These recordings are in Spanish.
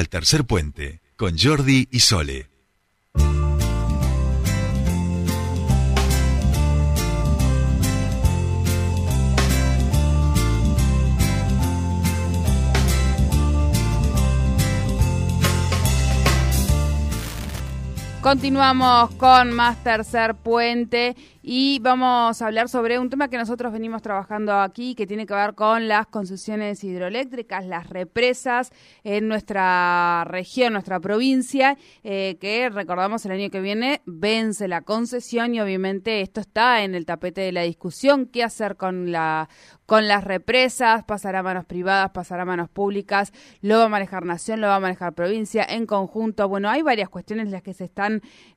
Al tercer puente, con Jordi y Sole. Continuamos con más tercer puente y vamos a hablar sobre un tema que nosotros venimos trabajando aquí que tiene que ver con las concesiones hidroeléctricas, las represas en nuestra región, nuestra provincia, eh, que recordamos el año que viene vence la concesión y obviamente esto está en el tapete de la discusión, qué hacer con la con las represas, pasar a manos privadas, pasar a manos públicas, lo va a manejar Nación, lo va a manejar provincia en conjunto. Bueno, hay varias cuestiones las que se están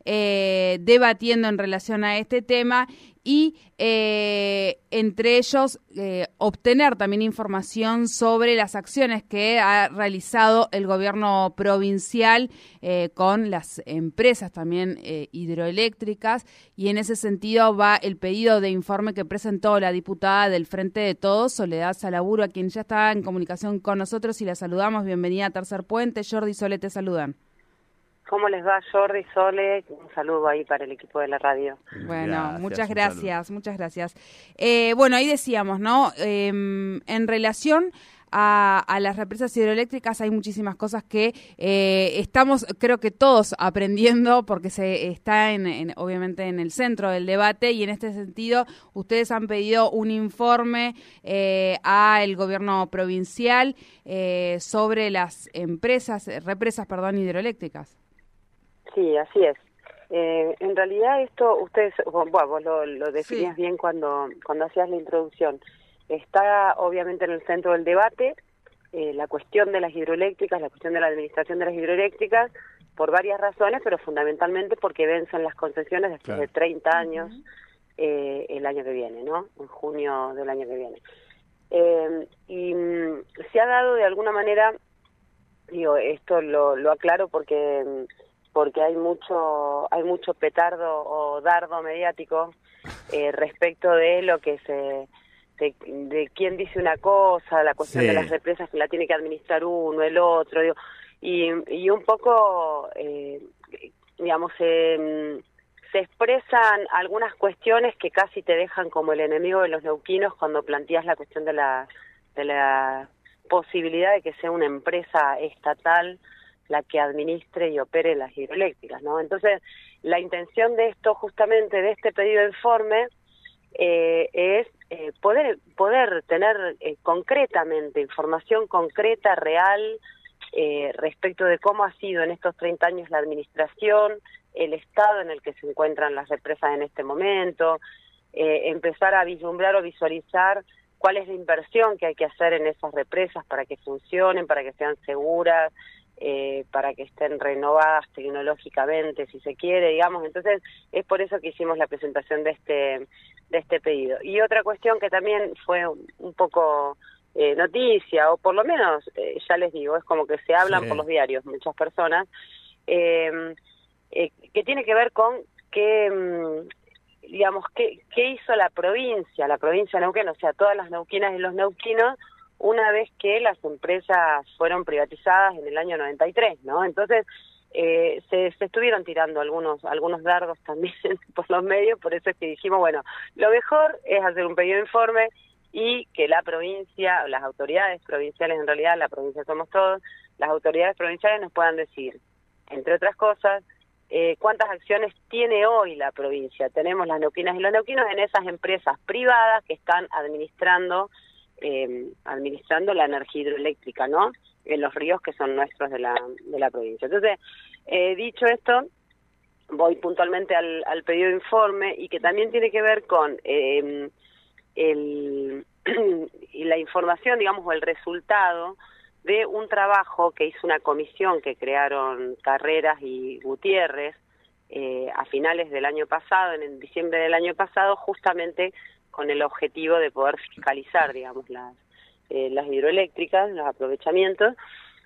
eh, debatiendo en relación a este tema y eh, entre ellos eh, obtener también información sobre las acciones que ha realizado el gobierno provincial con las empresas también hidroeléctricas y en ese sentido va el pedido de informe que presentó la diputada del Frente de Todos, Soledad Salaburo, a quien ya está en comunicación con nosotros y la saludamos. Bienvenida a Tercer Puente. Jordi Sole te saludan. ¿Cómo les va Jordi, Sole? Un saludo ahí para el equipo de la radio. Bueno, muchas gracias, muchas gracias. Eh, bueno, ahí decíamos, ¿no? Em, en relación a, las represas hidroeléctricas hay muchísimas cosas que eh, estamos, creo que todos aprendiendo porque se está en, obviamente en el centro del debate y en este sentido ustedes han pedido un informe eh, al gobierno provincial sobre las empresas, represas, perdón, hidroeléctricas. Sí, así es. Eh, en realidad esto, ustedes, bueno, vos lo, lo definías bien cuando, cuando hacías la introducción. Está obviamente en el centro del debate eh, la cuestión de las hidroeléctricas, la cuestión de la administración de las hidroeléctricas, por varias razones, pero fundamentalmente porque vencen las concesiones después de 30 años eh, el año que viene, ¿no? En junio del año que viene. y mm, se ha dado de alguna manera, digo, esto lo, lo aclaro porque mm, porque hay mucho hay mucho petardo o dardo mediático eh, respecto de lo que se de, quién dice una cosa la cuestión de las represas que la tiene que administrar uno el otro y, y un poco eh, digamos se expresan algunas cuestiones que casi te dejan como el enemigo de los neuquinos cuando planteas la cuestión de la de la posibilidad de que sea una empresa estatal la que administre y opere las hidroeléctricas, ¿no? Entonces, la intención de esto, justamente, de este pedido de informe, eh, es eh, poder, poder tener eh, concretamente información concreta, real, respecto de cómo ha sido en estos 30 años la administración, el estado en el que se encuentran las represas en este momento, empezar a vislumbrar o visualizar cuál es la inversión que hay que hacer en esas represas para que funcionen, para que sean seguras, eh, para que estén renovadas tecnológicamente, si se quiere, digamos. Entonces, es por eso que hicimos la presentación de este, de este pedido. Y otra cuestión que también fue un poco eh, noticia, o por lo menos, eh, ya les digo, es como que se hablan por los diarios muchas personas, em, que tiene que ver con que mm, digamos, ¿qué, ¿qué hizo la provincia, la provincia de Neuquén, o sea, todas las neuquinas y los neuquinos, una vez que las empresas fueron privatizadas en el año 93, ¿no? Entonces, eh, se, estuvieron tirando algunos algunos dardos también por los medios, por eso es que dijimos, bueno, lo mejor es hacer un pedido de informe y que la provincia, las autoridades provinciales, en realidad la provincia somos todos, las autoridades provinciales nos puedan decir, entre otras cosas, eh, cuántas acciones tiene hoy la provincia. Tenemos las neuquinas y los neuquinos en esas empresas privadas que están administrando eh, administrando la energía hidroeléctrica, ¿no? En los ríos que son nuestros de la, de la provincia. Entonces, eh, dicho esto, voy puntualmente al, al, pedido de informe y que también tiene que ver con eh, el, la información, digamos, o el resultado de un trabajo que hizo una comisión que crearon Carreras y Gutiérrez eh, a finales del año pasado, en diciembre del año pasado, justamente con el objetivo de poder fiscalizar, digamos, las, eh, las hidroeléctricas, los aprovechamientos.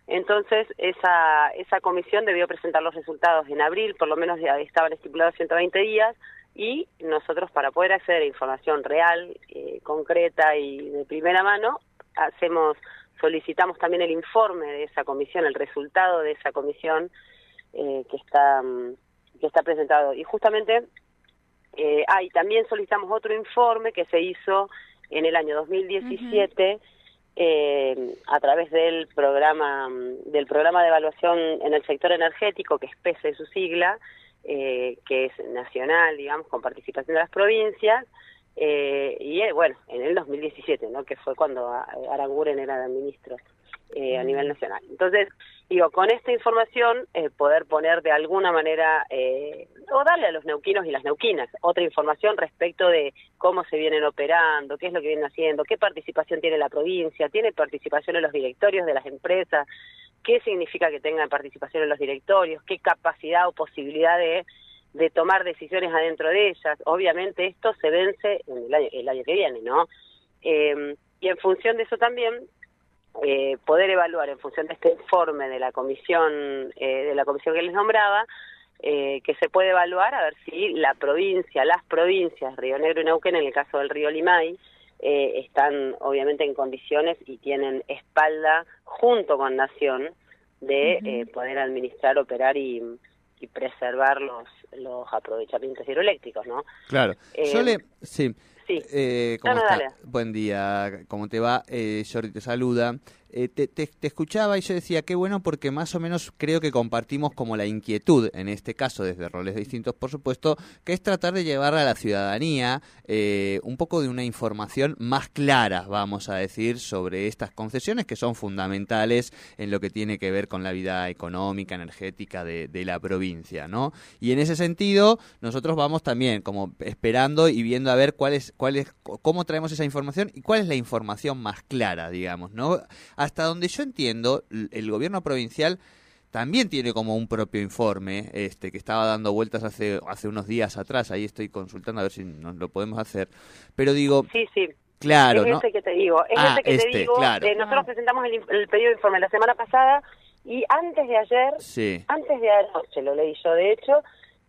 Entonces, esa, esa comisión debió presentar los resultados en abril, por lo menos ya estaban estipulados 120 días, y nosotros para poder acceder a información real, eh, concreta y de primera mano, hacemos solicitamos también el informe de esa comisión, el resultado de esa comisión eh, que está mm, que está presentado. Y justamente, eh, ah, también solicitamos otro informe que se hizo en el año 2017 eh, a través del programa del programa de evaluación en el sector energético, que es PESE su sigla, eh, que es nacional, digamos, con participación de las provincias, eh, y eh, bueno, en el 2017, ¿no? que fue cuando Aranguren era ministro eh, a nivel nacional. Entonces, digo, con esta información eh, poder poner de alguna manera, eh, o darle a los neuquinos y las neuquinas otra información respecto de cómo se vienen operando, qué es lo que vienen haciendo, qué participación tiene la provincia, tiene participación en los directorios de las empresas, qué significa que tengan participación en los directorios, qué capacidad o posibilidad de, de tomar decisiones adentro de ellas. Obviamente esto se vence en el año, el año que viene, ¿no? Eh, y en función de eso también eh, poder evaluar en función de este informe de la comisión eh, de la comisión que les nombraba eh, que se puede evaluar a ver si la provincia las provincias Río Negro y Neuquén en el caso del río Limay eh, están obviamente en condiciones y tienen espalda junto con Nación de eh, poder administrar operar y, y preservar los los aprovechamientos hidroeléctricos no claro Eh, yo le sí sí Eh, ¿cómo No, no, está? dale. Buen día, ¿cómo te va? Eh, Jordi te saluda. Eh, te, te- te escuchaba y yo decía, qué bueno porque más o menos creo que compartimos como la inquietud, en este caso desde roles distintos por supuesto, que es tratar de llevar a la ciudadanía eh, un poco de una información más clara, vamos a decir, sobre estas concesiones que son fundamentales en lo que tiene que ver con la vida económica, energética de, de la provincia, ¿no? Y en ese sentido, nosotros vamos también como esperando y viendo a ver cuál es, cómo traemos esa información y cuál es la información más clara, digamos, ¿no? Hasta donde yo entiendo, el gobierno provincial también tiene como un propio informe, este, que estaba dando vueltas hace, hace unos días atrás, ahí estoy consultando a ver si nos lo podemos hacer, pero digo, sí sí claro, es ¿no? ese que te digo, es Ah, ese que este, te digo. claro. eh, nosotros presentamos el, el pedido de informe la semana pasada y antes de ayer, Sí, antes de anoche lo leí yo, de hecho,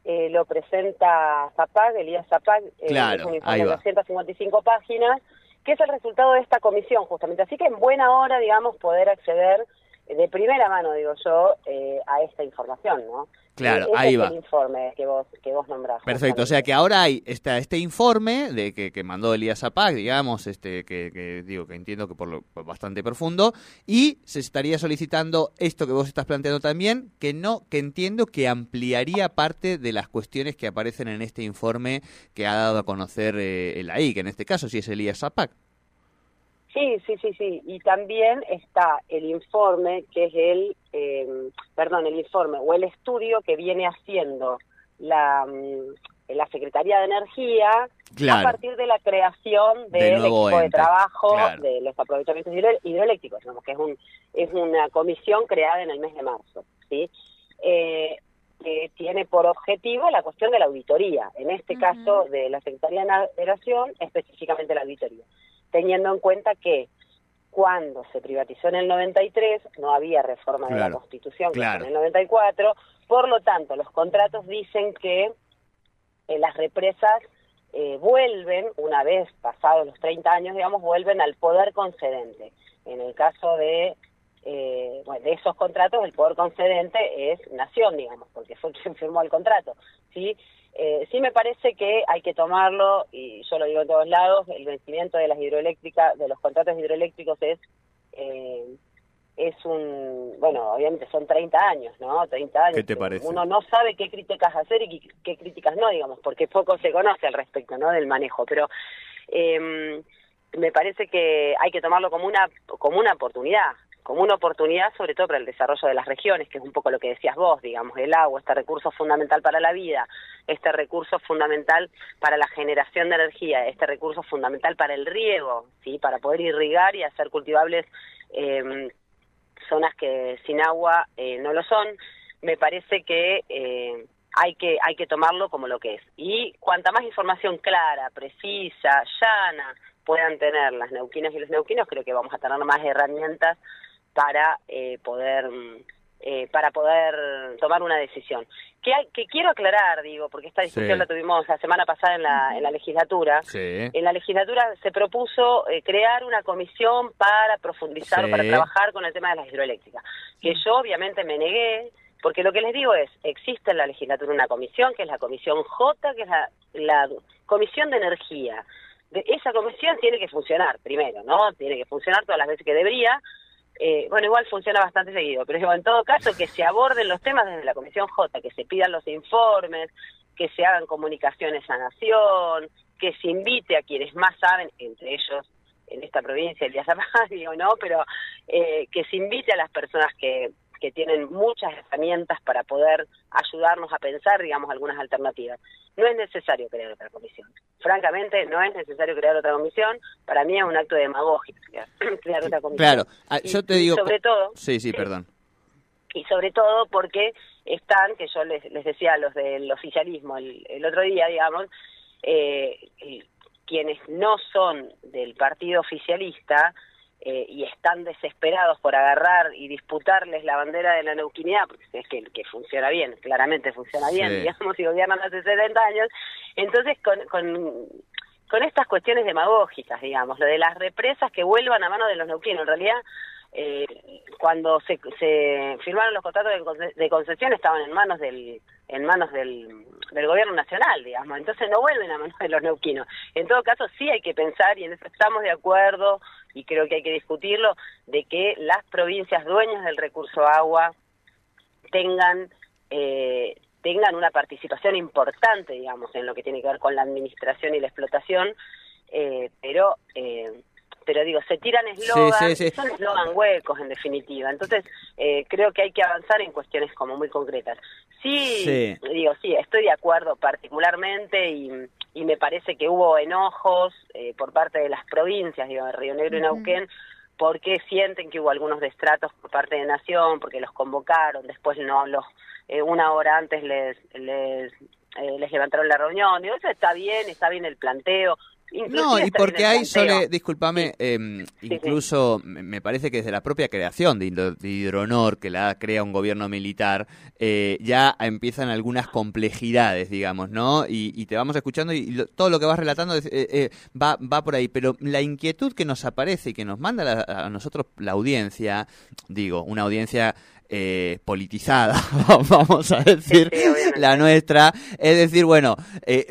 eh, lo presenta Zapag, Elías Zapag, eh, Claro, es un informe de va. 255 páginas, que es el resultado de esta comisión justamente. Así que en buena hora, digamos, poder acceder de primera mano, digo yo, eh, a esta información, ¿no? Claro, ese ahí es va. el informe que vos, que vos nombrás. Perfecto, o sea que ahora hay está este informe de que, que mandó Elías Zapag, digamos, este que, que digo que entiendo que por lo por bastante profundo y se estaría solicitando esto que vos estás planteando también, que no que entiendo que ampliaría parte de las cuestiones que aparecen en este informe que ha dado a conocer eh, el AI, que en este caso sí es Elías Zapag. Sí, sí, sí, sí. Y también está el informe, que es el, eh, perdón, el informe o el estudio que viene haciendo la, mm, la Secretaría de Energía Claro. a partir de la creación Del nuevo equipo de trabajo claro. de los aprovechamientos hidro- hidroeléctricos, digamos, que es, un, es una comisión creada en el mes de marzo, ¿sí? Eh, que tiene por objetivo la cuestión de la auditoría, en este caso de la Secretaría de Navegación, específicamente la auditoría, teniendo en cuenta que cuando se privatizó en el 93 no había reforma de la Constitución claro. en el 94, por lo tanto los contratos dicen que eh, las represas eh, vuelven, una vez pasados los 30 años, digamos, vuelven al poder concedente. En el caso de, eh, bueno, de esos contratos, el poder concedente es Nación, digamos, porque fue quien firmó el contrato. ¿sí? Eh, sí me parece que hay que tomarlo, y yo lo digo en todos lados, el vencimiento de las hidroeléctricas, de los contratos hidroeléctricos es... Eh, es un, bueno, obviamente son 30 años, ¿no? 30 años. ¿Qué te parece? Uno no sabe qué críticas hacer y qué, qué críticas no, digamos, porque poco se conoce al respecto, ¿no? Del manejo, pero eh, me parece que hay que tomarlo como una como una oportunidad, como una oportunidad sobre todo para el desarrollo de las regiones, que es un poco lo que decías vos, digamos, el agua, este recurso fundamental para la vida, este recurso fundamental para la generación de energía, este recurso fundamental para el riego, ¿sí? Para poder irrigar y hacer cultivables eh, zonas que sin agua eh, no lo son, me parece que eh, hay que hay que tomarlo como lo que es. Y cuanta más información clara, precisa, llana puedan tener las neuquinas y los neuquinos, creo que vamos a tener más herramientas para eh, poder eh, para poder tomar una decisión. Que, que quiero aclarar, digo, porque esta discusión la tuvimos la semana pasada en la, en la legislatura. En la legislatura se propuso eh, crear una comisión para profundizar o para trabajar con el tema de las hidroeléctricas, que yo obviamente me negué, porque lo que les digo es, existe en la legislatura una comisión, que es la Comisión J, que es la, la Comisión de Energía. De, esa comisión tiene que funcionar primero, ¿no? Tiene que funcionar todas las veces que debería, eh, bueno, igual funciona bastante seguido, pero digo, en todo caso que se aborden los temas desde la Comisión J, que se pidan los informes, que se hagan comunicaciones a Nación, que se invite a quienes más saben, entre ellos en esta provincia, Elías digo, ¿no? Pero eh, que se invite a las personas que, que tienen muchas herramientas para poder ayudarnos a pensar, digamos, algunas alternativas. No es necesario crear otra comisión. Francamente, no es necesario crear otra comisión. Para mí es un acto de demagogia crear, otra comisión. Claro, ah, yo te digo... sobre todo... Sí, sí, perdón. Y sobre todo porque están, que yo les, les decía a los del oficialismo el, otro día, digamos, eh, quienes no son del partido oficialista, eh, y están desesperados por agarrar y disputarles la bandera de la neuquinidad, porque es que, que funciona bien, claramente funciona bien, digamos, y gobiernan hace 70 años, entonces con, con, con estas cuestiones demagógicas, digamos, lo de las represas que vuelvan a mano de los neuquinos, en realidad eh, cuando se, se firmaron los contratos de, concesión estaban en manos del en manos del, del gobierno nacional, digamos, entonces no vuelven a manos de los neuquinos. En todo caso, sí hay que pensar, y en eso estamos de acuerdo, y creo que hay que discutirlo, de que las provincias dueñas del recurso agua tengan eh, tengan una participación importante, digamos, en lo que tiene que ver con la administración y la explotación, eh, pero eh, pero digo, se tiran eslogans, son eslogan huecos en definitiva. Entonces, eh, creo que hay que avanzar en cuestiones como muy concretas. Sí, digo, sí, estoy de acuerdo particularmente y, y me parece que hubo enojos eh, por parte de las provincias, digo, de Río Negro y Neuquén, porque sienten que hubo algunos destratos por parte de Nación, porque los convocaron, después no los eh, una hora antes les les, les levantaron la reunión. Digo, eso está bien, está bien el planteo, no, y porque hay, Sole, discúlpame, em, incluso me parece que desde la propia creación de, Hidronor, que la crea un gobierno militar, eh, ya empiezan algunas complejidades, digamos, ¿no? Y, te vamos escuchando y todo lo que vas relatando eh, eh, va, va por ahí. Pero la inquietud que nos aparece y que nos manda a nosotros la audiencia, digo, una audiencia politizada, vamos a decir, la nuestra. Es decir, bueno, eh,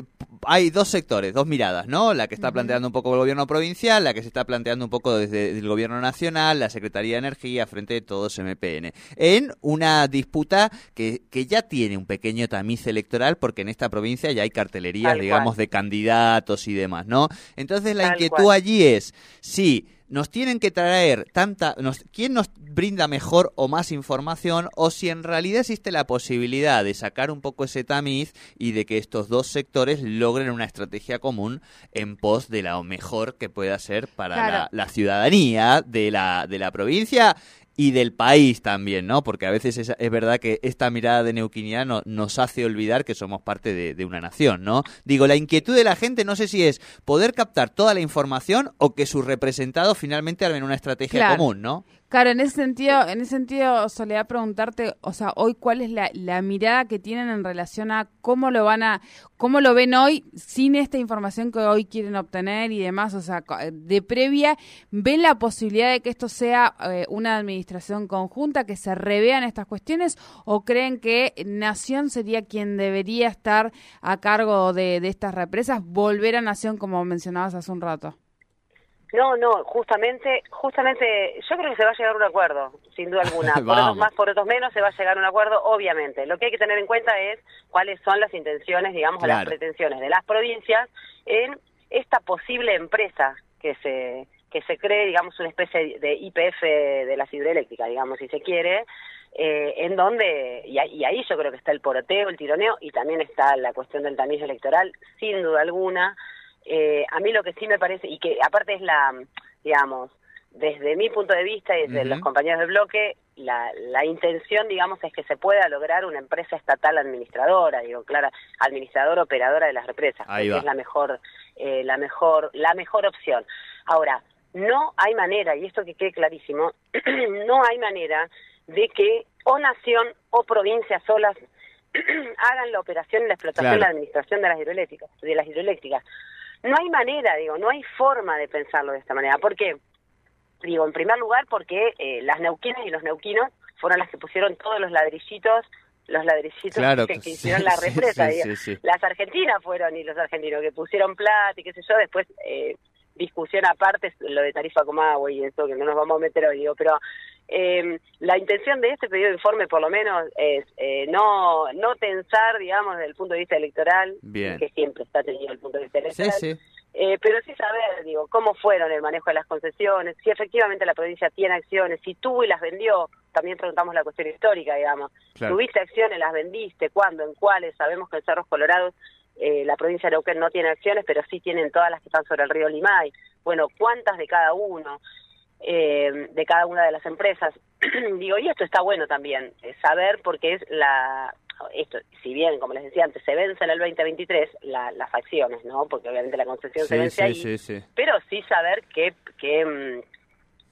hay dos sectores, dos miradas, ¿no? La que está planteando un poco el gobierno provincial, la que se está planteando un poco desde el gobierno nacional, la Secretaría de Energía frente a todos MPN. En una disputa que, que ya tiene un pequeño tamiz electoral porque en esta provincia ya hay cartelerías, digamos, de candidatos y demás, ¿no? Entonces la inquietud allí es, sí, nos tienen que traer tanta, nos, quién nos brinda mejor o más información o si en realidad existe la posibilidad de sacar un poco ese tamiz y de que estos dos sectores logren una estrategia común en pos de lo mejor que pueda ser para la, la, ciudadanía de la, de la provincia y del país también, ¿no? Porque a veces es, es verdad que esta mirada de neuquinidad nos hace olvidar que somos parte de, una nación, ¿no? Digo, la inquietud de la gente no sé si es poder captar toda la información o que sus representados finalmente armen una estrategia común, ¿no? Claro, en ese sentido, en ese sentido, Soledad, preguntarte, o sea, hoy cuál es la, la, mirada que tienen en relación a cómo lo van a, cómo lo ven hoy sin esta información que hoy quieren obtener y demás, o sea, de previa, ¿ven la posibilidad de que esto sea eh, una administración conjunta, que se revean estas cuestiones, o creen que Nación sería quien debería estar a cargo de, de estas represas, volver a Nación como mencionabas hace un rato? No, no, justamente, justamente, yo creo que se va a llegar a un acuerdo, sin duda alguna. por otros más, por otros menos, se va a llegar a un acuerdo, obviamente. Lo que hay que tener en cuenta es cuáles son las intenciones, digamos, las pretensiones de las provincias en esta posible empresa que se que se cree, digamos, una especie de IPF de la hidroeléctrica, digamos, si se quiere, eh, en donde, y, y, ahí yo creo que está el poroteo, el tironeo, y también está la cuestión del tamiz electoral, sin duda alguna, eh, a mí lo que sí me parece, y que aparte es la, digamos, desde mi punto de vista y desde los compañeros del bloque, la, la intención, digamos, es que se pueda lograr una empresa estatal administradora, digo, clara, administradora operadora de las represas, que es la mejor, eh, la mejor, la mejor opción. Ahora, no hay manera, y esto que quede clarísimo, no hay manera de que o nación o provincia solas hagan la operación y la explotación y la administración de las hidroeléctricas, de las hidroeléctricas. No hay manera, digo, no hay forma de pensarlo de esta manera. ¿Por qué? Digo, en primer lugar, porque eh, las neuquinas y los neuquinos fueron las que pusieron todos los ladrillitos los ladrillitos que, hicieron la represa. las argentinas fueron y los argentinos que pusieron plata y qué sé yo, después eh, discusión aparte lo de tarifa como agua y eso que no nos vamos a meter hoy, digo, pero eh, la intención de este pedido de informe por lo menos es eh, no no tensar, digamos, desde el punto de vista electoral, que siempre está tenido el punto de vista electoral, eh, pero sí saber, digo, cómo fueron el manejo de las concesiones, si efectivamente la provincia tiene acciones, si tuvo y las vendió, también preguntamos la cuestión histórica, digamos, tuviste acciones, las vendiste, cuándo, en cuáles, sabemos que en Cerros Colorados eh, la provincia de Neuquén no tiene acciones, pero sí tienen todas las que están sobre el río Limay. Bueno, ¿cuántas de cada uno? Eh, de cada una de las empresas. Digo, y esto está bueno también, eh, saber porque es la, esto, si bien, como les decía antes, se vence en el 2023 la, las acciones, ¿no? Porque obviamente la concesión se vence ahí, pero sí saber que, que mm,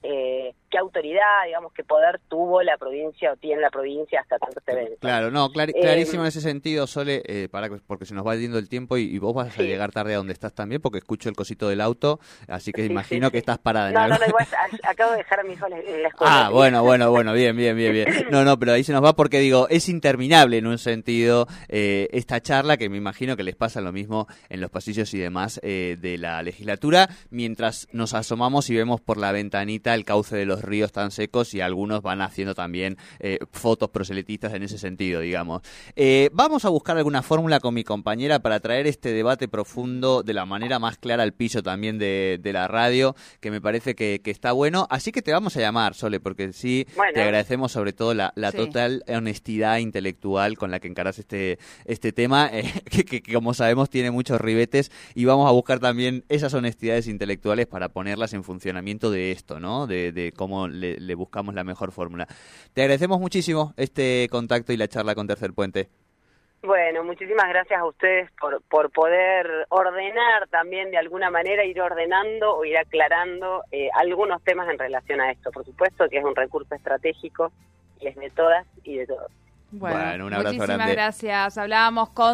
eh, qué autoridad, digamos, qué poder tuvo la provincia o tiene la provincia hasta tanto este evento. Claro, no, clarísimo en ese sentido, Sole, eh, para, porque se nos va yendo el tiempo y, vos vas a llegar tarde a donde estás también, porque escucho el cosito del auto, así que imagino que estás parada. En no, no, no, igual, acabo de dejar a mi hijo en la escuela. Ah, bueno, bueno, bueno, bien, bien, bien, bien. No, no, pero ahí se nos va porque digo, es interminable en un sentido eh, esta charla, que me imagino que les pasa lo mismo en los pasillos y demás de la legislatura, mientras nos asomamos y vemos por la ventanita el cauce de los ríos tan secos y algunos van haciendo también eh, fotos proselitistas en ese sentido, digamos. Eh, vamos a buscar alguna fórmula con mi compañera para traer este debate profundo de la manera más clara al piso también de, la radio, que me parece que, está bueno. Así que te vamos a llamar, Sole, porque sí, te agradecemos sobre todo la, total honestidad intelectual con la que encaras este, este tema, eh, que, que como sabemos tiene muchos ribetes y vamos a buscar también esas honestidades intelectuales para ponerlas en funcionamiento de esto, ¿no? de, cómo le, buscamos la mejor fórmula. Te agradecemos muchísimo este contacto y la charla con Tercer Puente. Bueno, muchísimas gracias a ustedes por, por poder ordenar también de alguna manera, ir ordenando o ir aclarando eh, algunos temas en relación a esto. Por supuesto que es un recurso estratégico y es de todas y de todos. Bueno, un abrazo muchísimas gracias. Hablábamos con